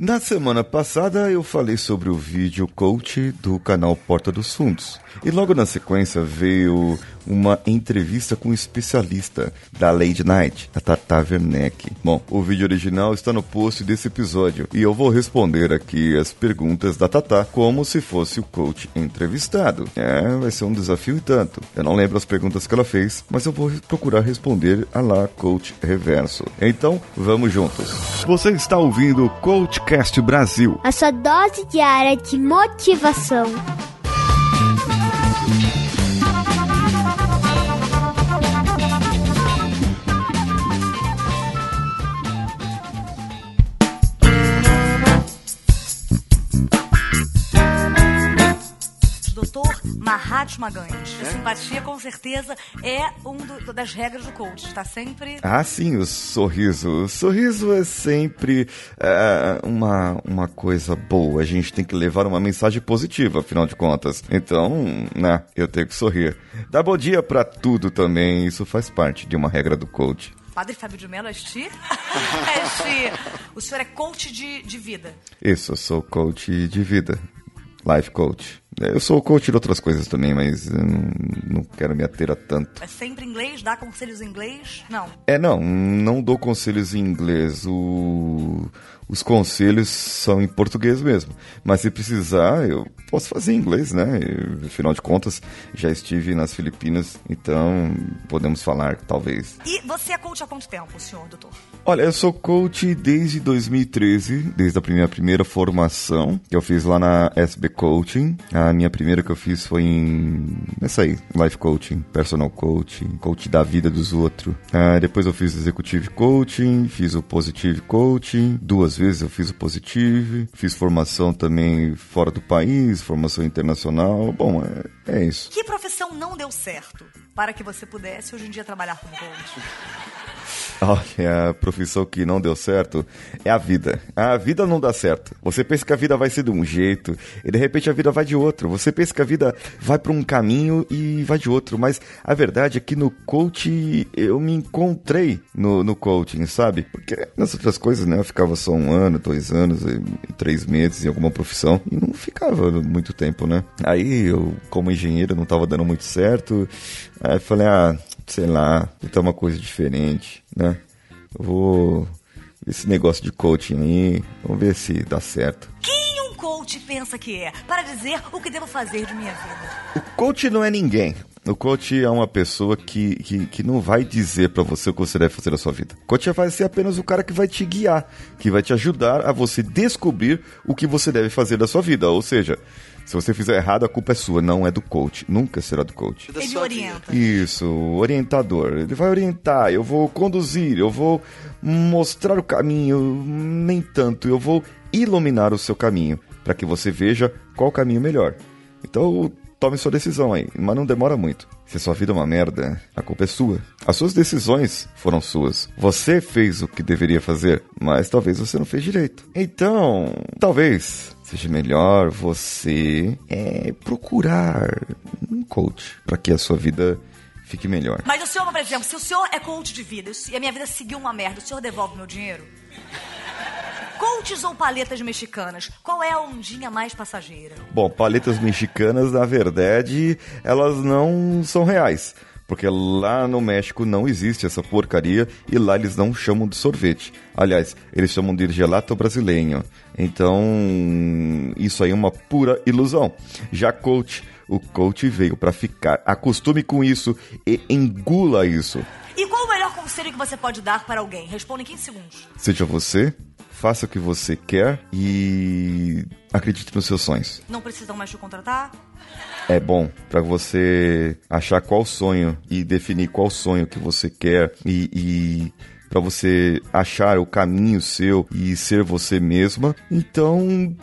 Na semana passada eu falei sobre o vídeo coach do canal Porta dos Fundos. E logo na sequência veio uma entrevista com um especialista da Lady Night, a Tata Werneck. Bom, o vídeo original está no post desse episódio e eu vou responder aqui as perguntas da Tata como se fosse o coach entrevistado. É, vai ser um desafio e tanto. Eu não lembro as perguntas que ela fez, mas eu vou procurar responder a lá coach reverso. Então, vamos juntos. Você está ouvindo o Coachcast Brasil. A sua dose diária de motivação. Mahatma Gandhi. Simpatia, com certeza, é uma das regras do coach. Está sempre. Ah, sim, o sorriso. O sorriso é sempre é, uma, uma coisa boa. A gente tem que levar uma mensagem positiva, afinal de contas. Então, né, eu tenho que sorrir. Dá bom dia pra tudo também. Isso faz parte de uma regra do coach. Padre Fábio de Mello, é este? é este. O senhor é coach de, de vida. Isso, eu sou coach de vida. Life coach. Eu sou coach de outras coisas também, mas não, não quero me ater a tanto. É sempre inglês? Dá conselhos em inglês? Não. É, não, não dou conselhos em inglês. O, os conselhos são em português mesmo. Mas se precisar, eu posso fazer em inglês, né? Eu, afinal de contas, já estive nas Filipinas, então podemos falar, talvez. E você é coach há quanto tempo, senhor doutor? Olha, eu sou coach desde 2013, desde a minha primeira formação que eu fiz lá na SB Coaching. A minha primeira que eu fiz foi em. Essa aí, Life Coaching, Personal Coaching, Coach da vida dos outros. Ah, depois eu fiz Executive Coaching, fiz o Positive Coaching, duas vezes eu fiz o Positive, fiz formação também fora do país, formação internacional. Bom, é, é isso. Que profissão não deu certo para que você pudesse hoje em dia trabalhar como coach? Olha, a profissão que não deu certo é a vida. A vida não dá certo. Você pensa que a vida vai ser de um jeito e de repente a vida vai de outro. Você pensa que a vida vai para um caminho e vai de outro. Mas a verdade é que no coach eu me encontrei no, no coaching, sabe? Porque nas outras coisas, né? Eu ficava só um ano, dois anos, três meses em alguma profissão e não ficava muito tempo, né? Aí eu, como engenheiro, não estava dando muito certo. Aí falei, ah, sei lá, tentar uma coisa diferente, né? Eu vou esse negócio de coaching aí, vamos ver se dá certo. Quem um coach pensa que é? Para dizer o que devo fazer de minha vida. O coach não é ninguém. O coach é uma pessoa que, que, que não vai dizer para você o que você deve fazer na sua vida. O coach vai ser apenas o cara que vai te guiar, que vai te ajudar a você descobrir o que você deve fazer da sua vida. Ou seja, se você fizer errado, a culpa é sua, não é do coach. Nunca será do coach. Ele orienta. Isso, orientador. Ele vai orientar, eu vou conduzir, eu vou mostrar o caminho, nem tanto, eu vou iluminar o seu caminho, para que você veja qual o caminho melhor. Então, tome sua decisão aí, mas não demora muito. Se a sua vida é uma merda, a culpa é sua. As suas decisões foram suas. Você fez o que deveria fazer, mas talvez você não fez direito. Então, talvez seja melhor você é, procurar um coach para que a sua vida fique melhor. Mas o senhor, por exemplo, se o senhor é coach de vida e a minha vida seguiu uma merda, o senhor devolve meu dinheiro? Coaches ou paletas mexicanas? Qual é a ondinha mais passageira? Bom, paletas mexicanas, na verdade, elas não são reais. Porque lá no México não existe essa porcaria e lá eles não chamam de sorvete. Aliás, eles chamam de gelato brasileiro. Então, isso aí é uma pura ilusão. Já coach, o coach veio para ficar. Acostume com isso e engula isso. E qual o melhor conselho que você pode dar para alguém? Responda em 15 segundos. Seja você, faça o que você quer e acredite nos seus sonhos. Não precisam mais te contratar? É bom para você achar qual sonho e definir qual sonho que você quer e, e para você achar o caminho seu e ser você mesma. Então,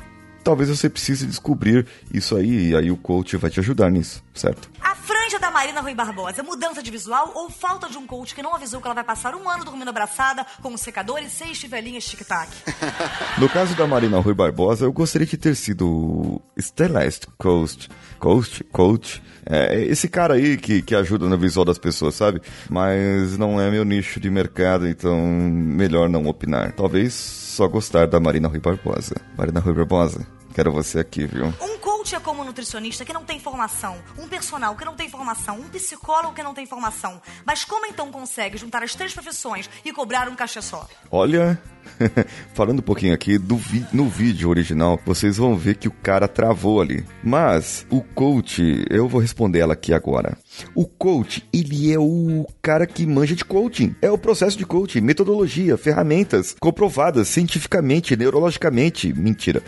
talvez você precise descobrir isso aí e aí o coach vai te ajudar nisso, certo? A da Marina Rui Barbosa: mudança de visual ou falta de um coach que não avisou que ela vai passar um ano dormindo abraçada com um secador e seis chivelinhas tic-tac? No caso da Marina Rui Barbosa, eu gostaria de ter sido Stylist Coach. Coach? Coach? É, esse cara aí que, que ajuda no visual das pessoas, sabe? Mas não é meu nicho de mercado, então melhor não opinar. Talvez só gostar da Marina Rui Barbosa. Marina Rui Barbosa, quero você aqui, viu? Um coach é como um nutricionista que não tem formação, um personal que não tem formação, um psicólogo que não tem formação. Mas como então consegue juntar as três profissões e cobrar um cachê só? Olha, falando um pouquinho aqui do no vídeo original, vocês vão ver que o cara travou ali. Mas o coach, eu vou responder ela aqui agora. O coach, ele é o cara que manja de coaching. É o processo de coaching, metodologia, ferramentas comprovadas cientificamente, neurologicamente. Mentira.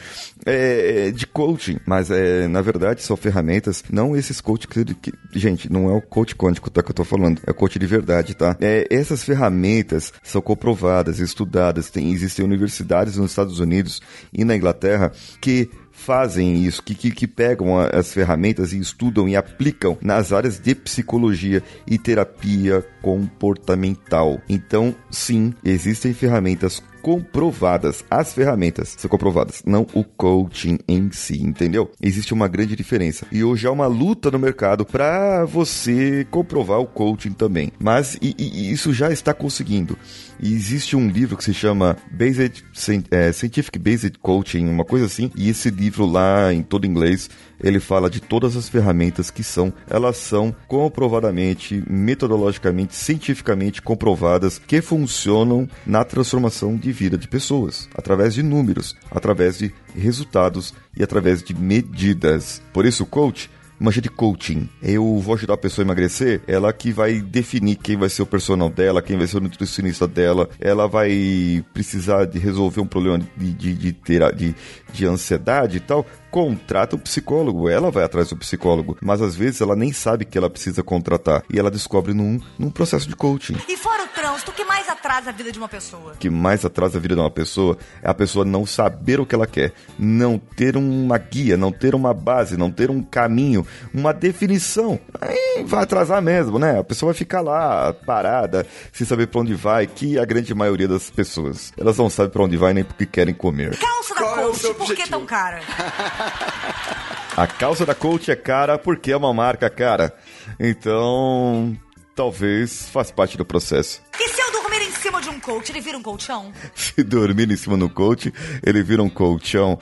É, de coaching. Mas é, na verdade são ferramentas, não esses coach que, que, gente, não é o coach quântico tá, que eu tô falando, é o coach de verdade, tá? É, essas ferramentas são comprovadas, estudadas, tem, existem universidades nos Estados Unidos e na Inglaterra que fazem isso, que, que, que pegam a, as ferramentas e estudam e aplicam nas áreas de psicologia e terapia comportamental. Então, sim, existem ferramentas comprovadas. As ferramentas são comprovadas, não o coaching em si, entendeu? Existe uma grande diferença. E hoje há uma luta no mercado para você comprovar o coaching também. Mas e, e, isso já está conseguindo. E existe um livro que se chama Based, é, Scientific Based Coaching, uma coisa assim. E esse livro lá em todo inglês ele fala de todas as ferramentas que são, elas são comprovadamente, metodologicamente, cientificamente comprovadas que funcionam na transformação de vida de pessoas, através de números, através de resultados e através de medidas. Por isso, o coach manja de coaching. Eu vou ajudar a pessoa a emagrecer, ela que vai definir quem vai ser o personal dela, quem vai ser o nutricionista dela, ela vai precisar de resolver um problema de, de, de, ter, de, de ansiedade e tal contrata o psicólogo, ela vai atrás do psicólogo, mas às vezes ela nem sabe que ela precisa contratar e ela descobre num, num processo de coaching. E fora o trânsito, o que mais atrasa a vida de uma pessoa? O que mais atrasa a vida de uma pessoa é a pessoa não saber o que ela quer, não ter uma guia, não ter uma base, não ter um caminho, uma definição. Aí vai atrasar mesmo, né? A pessoa vai ficar lá parada, sem saber para onde vai, que a grande maioria das pessoas, elas não sabem para onde vai nem porque querem comer. Calça da Qual é o coach, seu por que tão cara? A calça da Coach é cara porque é uma marca cara. Então, talvez faz parte do processo. E se eu dormir em cima de um coach, ele vira um colchão? Se dormir em cima do coach, ele vira um colchão.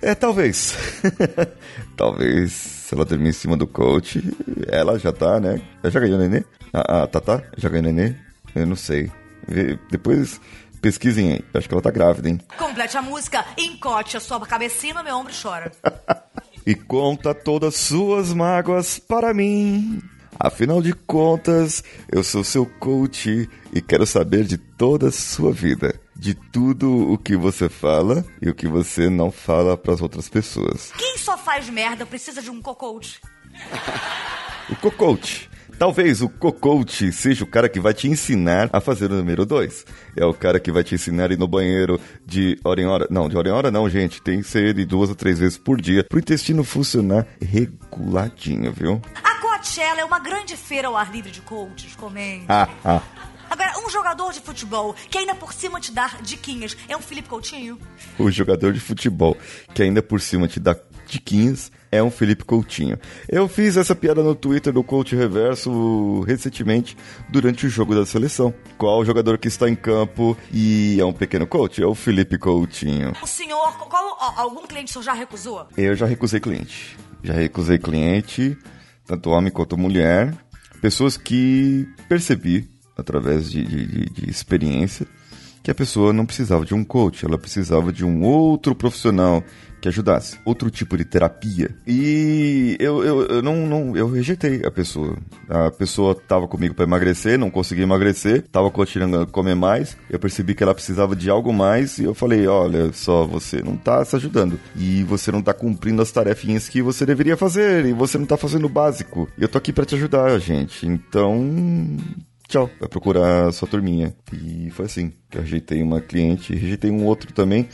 É, talvez. talvez, se ela dormir em cima do coach, ela já tá, né? Já ganhou nenê? Ah, ah, tá, tá? Já ganhou nenê? Eu não sei. Depois pesquisem aí. Acho que ela tá grávida, hein? Complete a música, encote a sua cabecinha no meu ombro e chora. e conta todas suas mágoas para mim. Afinal de contas, eu sou seu coach e quero saber de toda a sua vida, de tudo o que você fala e o que você não fala para as outras pessoas. Quem só faz merda precisa de um co-coach. O co-coach. Talvez o co-coach seja o cara que vai te ensinar a fazer o número 2. É o cara que vai te ensinar a ir no banheiro de hora em hora. Não, de hora em hora não, gente. Tem que ser de duas a três vezes por dia para o intestino funcionar reguladinho, viu? A Coachella é uma grande feira ao ar livre de coaches, comente. Ah, ah. Agora, um jogador de futebol que ainda por cima te dá diquinhas é um Felipe Coutinho? o jogador de futebol, que ainda por cima te dá diquinhas, é um Felipe Coutinho. Eu fiz essa piada no Twitter do Coach Reverso recentemente, durante o jogo da seleção. Qual jogador que está em campo e é um pequeno coach? É o Felipe Coutinho. O senhor, qual, algum cliente seu já recusou? Eu já recusei cliente. Já recusei cliente, tanto homem quanto mulher. Pessoas que percebi, através de, de, de- de experiência, que a pessoa não precisava de um coach, ela precisava de um outro profissional que ajudasse, outro tipo de terapia. E eu, eu, eu não, não eu rejeitei a pessoa. A pessoa estava comigo para emagrecer, não conseguia emagrecer, estava continuando a comer mais. Eu percebi que ela precisava de algo mais e eu falei: olha só, você não tá se ajudando e você não tá cumprindo as tarefinhas que você deveria fazer e você não tá fazendo o básico. Eu tô aqui para te ajudar, gente. Então, tchau, vai procurar sua turminha. E foi assim, que eu rejeitei uma cliente, rejeitei um outro também,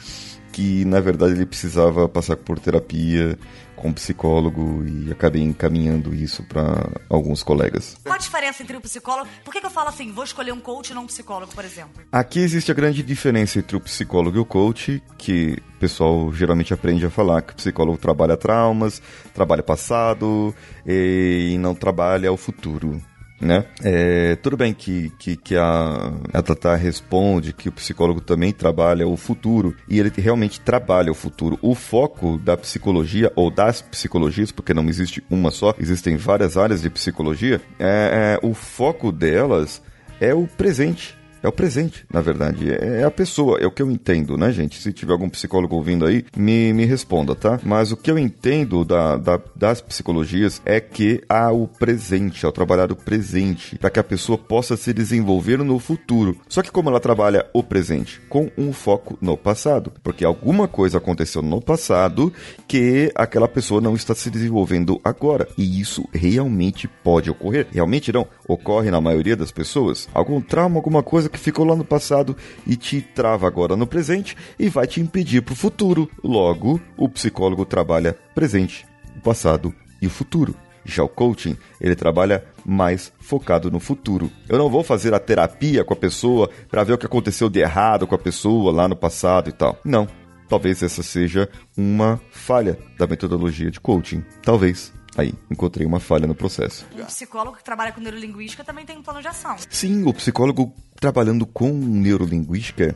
que na verdade ele precisava passar por terapia com um psicólogo e acabei encaminhando isso para alguns colegas. Qual a diferença entre o psicólogo? Por que, que eu falo assim, vou escolher um coach e não um psicólogo, por exemplo? Aqui existe a grande diferença entre o psicólogo e o coach, que o pessoal geralmente aprende a falar que o psicólogo trabalha traumas, trabalha passado e não trabalha o futuro né? É, tudo bem que, que, que a, a Tata responde que o psicólogo também trabalha o futuro e ele realmente trabalha o futuro. O foco da psicologia ou das psicologias, porque não existe uma só, existem várias áreas de psicologia, é, é o foco delas é o presente é o presente, na verdade. É, é a pessoa, é o que eu entendo, né, gente? Se tiver algum psicólogo ouvindo aí, me, me responda, tá? Mas o que eu entendo da, da das psicologias é que há o presente, ao trabalhar o presente, para que a pessoa possa se desenvolver no futuro. Só que como ela trabalha o presente? Com um foco no passado. Porque alguma coisa aconteceu no passado que aquela pessoa não está se desenvolvendo agora. E isso realmente pode ocorrer. Realmente não. Ocorre na maioria das pessoas. Algum trauma, alguma coisa que que ficou lá no passado e te trava agora no presente e vai te impedir para o futuro. Logo, o psicólogo trabalha presente, o passado e o futuro. Já o coaching, ele trabalha mais focado no futuro. Eu não vou fazer a terapia com a pessoa para ver o que aconteceu de errado com a pessoa lá no passado e tal. Não. Talvez essa seja uma falha da metodologia de coaching. Talvez. Aí, encontrei uma falha no processo. Um psicólogo que trabalha com neurolinguística também tem um plano de ação. Sim, o psicólogo trabalhando com neurolinguística,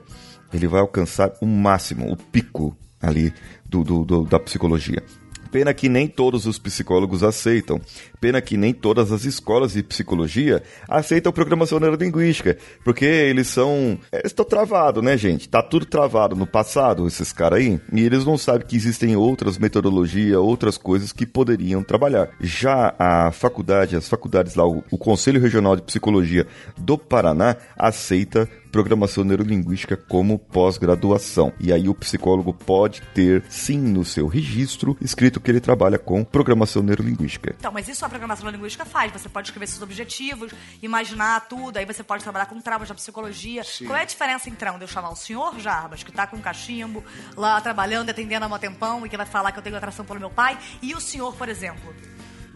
ele vai alcançar o máximo, o pico ali do, do, do da psicologia. Pena que nem todos os psicólogos aceitam. Pena que nem todas as escolas de psicologia aceitam programação neurolinguística, porque eles são. Eles estão travados, né, gente? Tá tudo travado no passado, esses caras aí, e eles não sabem que existem outras metodologias, outras coisas que poderiam trabalhar. Já a faculdade, as faculdades lá, o Conselho Regional de Psicologia do Paraná aceita programação neurolinguística como pós-graduação. E aí o psicólogo pode ter, sim, no seu registro, escrito que ele trabalha com programação neurolinguística. Então, mas isso a programação neurolinguística faz. Você pode escrever seus objetivos, imaginar tudo, aí você pode trabalhar com traumas da psicologia. Sim. Qual é a diferença, então, de eu chamar o senhor Jarbas, que está com um cachimbo, lá trabalhando, atendendo há um tempão, e que vai falar que eu tenho atração pelo meu pai, e o senhor, por exemplo?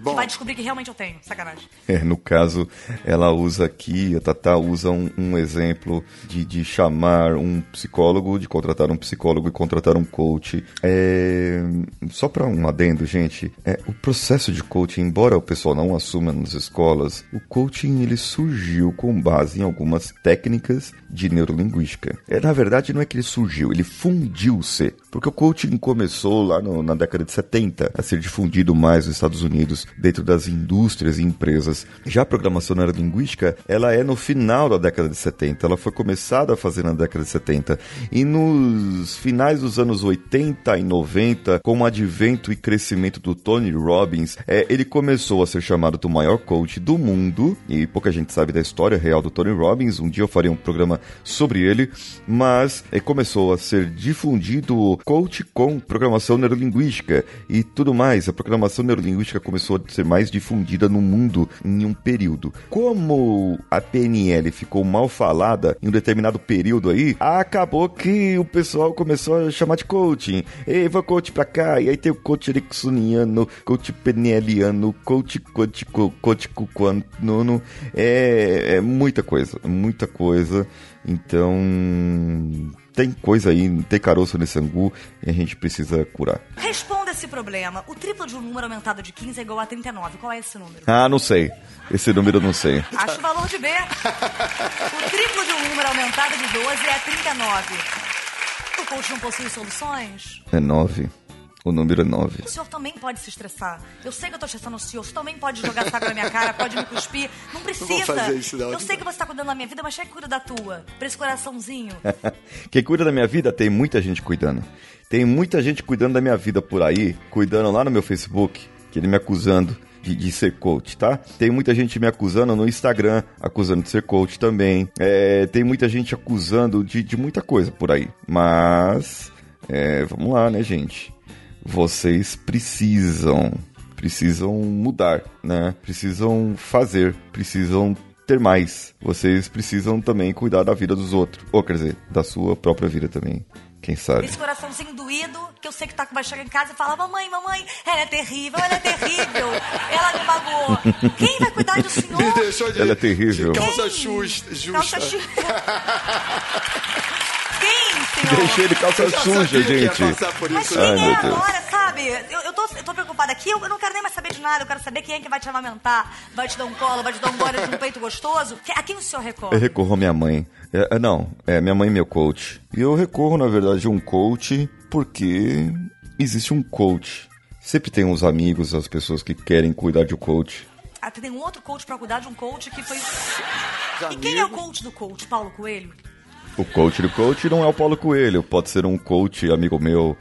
Bom. Que vai descobrir que realmente eu tenho. Sacanagem. É, no caso, ela usa aqui, a Tata usa um, um exemplo de, de chamar um psicólogo, de contratar um psicólogo e contratar um coach. É, só para um adendo, gente, é, o processo de coaching, embora o pessoal não assuma nas escolas, o coaching ele surgiu com base em algumas técnicas de neurolinguística. É, na verdade, não é que ele surgiu, ele fundiu-se. Porque o coaching começou lá no, na década de 70 a ser difundido mais nos Estados Unidos dentro das indústrias e empresas. Já a programação neurolinguística, ela é no final da década de 70, ela foi começada a fazer na década de 70. E nos finais dos anos 80 e 90, com o advento e crescimento do Tony Robbins, é, ele começou a ser chamado do maior coach do mundo, e pouca gente sabe da história real do Tony Robbins, um dia eu farei um programa sobre ele, mas é, começou a ser difundido coach com programação neurolinguística e tudo mais. A programação neurolinguística começou a ser mais difundida no mundo em um período. Como a PNL ficou mal falada em um determinado período aí, acabou que o pessoal começou a chamar de coaching. Ei, vou coach pra cá. E aí tem o coach ericksoniano, coach peneliano, coach coach coach cuquano. É, é muita coisa, muita coisa. Então, tem coisa aí, tem caroço nesse angu e a gente precisa curar. Responda esse problema. O triplo de um número aumentado de 15 é igual a 39. Qual é esse número? Ah, não sei. Esse número eu não sei. Acho o valor de B. O triplo de um número aumentado de 12 é 39. O coach não possui soluções? É 9. O número é 9. O senhor também pode se estressar. Eu sei que eu tô estressando o senhor. O senhor também pode jogar saco na minha cara, pode me cuspir. Não precisa. Não fazer isso, não. Eu sei que você tá cuidando da minha vida, mas quem cuida da tua? Pra esse coraçãozinho. quem cuida da minha vida, tem muita gente cuidando. Tem muita gente cuidando da minha vida por aí, cuidando lá no meu Facebook, que ele me acusando de, de, ser coach, tá? Tem muita gente me acusando no Instagram, acusando de ser coach também. É, tem muita gente acusando de, de muita coisa por aí. Mas, é, vamos lá, né, gente? Vocês precisam, precisam mudar, né? Precisam fazer, precisam ter mais. Vocês precisam também cuidar da vida dos outros, ou quer dizer, da sua própria vida também. Quem sabe? Esse coraçãozinho doído, que eu sei que tá, vai chegar em casa e fala: Mamãe, mamãe, ela é terrível, ela é terrível, ela me magoou. Quem vai cuidar do senhor? Me deixou de, Ela é terrível. de calça justa. justa. Calça chu- Quem, senhor? Deixei ele calça Eu suja, gente. Mas quem Ai, é meu Deus. agora, sabe? Eu, eu, tô, eu tô preocupada aqui, eu não quero nem mais saber de nada, eu quero saber quem é que vai te amamentar, vai te dar um colo, vai te dar um gole de um peito gostoso. Que- A quem o senhor Eu recorre? recorro à minha mãe. É, é, não, é minha mãe e meu coach. E eu recorro, na verdade, a um coach porque existe um coach. Sempre tem uns amigos, as pessoas que querem cuidar de um coach. Ah, tem um outro coach pra cuidar de um coach que foi... Os E quem é o coach do coach? Paulo Coelho? O coach do coach não é o Paulo Coelho, pode ser um coach amigo meu,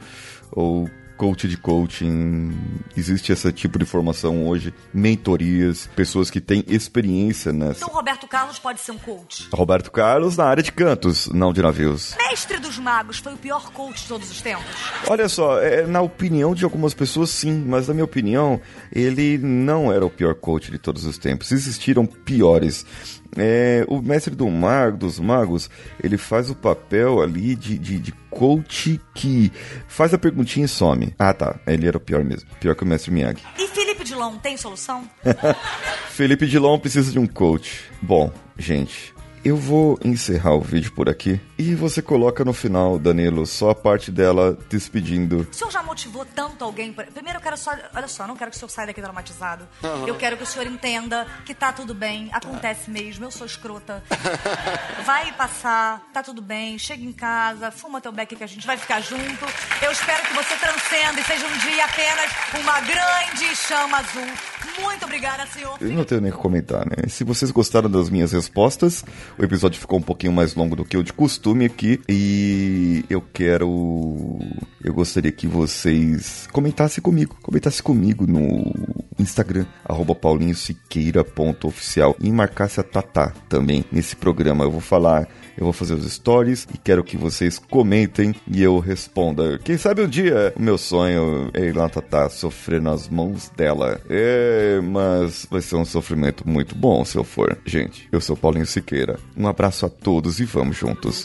ou coach de coaching. Existe esse tipo de formação hoje, mentorias, pessoas que têm experiência nessa. Então Roberto Carlos pode ser um coach. Roberto Carlos na área de cantos, não de navios. Mestre dos Magos foi o pior coach de todos os tempos. Olha só, é, na opinião de algumas pessoas, sim, mas na minha opinião, ele não era o pior coach de todos os tempos. Existiram piores. É, o mestre do mago, dos magos, ele faz o papel ali de, de, de coach que faz a perguntinha e some. Ah, tá, ele era o pior mesmo. Pior que o mestre Miyagi. E Felipe Dilon tem solução? Felipe Dilon precisa de um coach. Bom, gente, eu vou encerrar o vídeo por aqui e você coloca no final, Danilo, só a parte dela despedindo. O senhor já motivou tanto alguém? pra- Primeiro eu quero só. Olha só, não quero que o senhor saia daqui dramatizado. Eu quero que o senhor entenda que tá tudo bem, acontece mesmo, eu sou escrota. Vai passar, tá tudo bem, chega em casa, fuma teu beck que a gente vai ficar junto. Eu espero que você transcenda e seja um dia apenas uma grande chama azul. Muito obrigada, senhor. Eu não tenho nem o que comentar, né? Se vocês gostaram das minhas respostas, o episódio ficou um pouquinho mais longo do que o de costume aqui. E eu quero. Eu gostaria que vocês comentassem comigo. Comentassem comigo no Instagram, arroba paulinhosiqueira.oficial. E marcasse a Tatá também nesse programa. Eu vou falar. Eu vou fazer os stories e quero que vocês comentem e eu responda. Quem sabe um dia o meu sonho é ir lá Tatá sofrer nas mãos dela. É, mas vai ser um sofrimento muito bom se eu for. Gente, eu sou Paulinho Siqueira. Um abraço a todos e vamos juntos.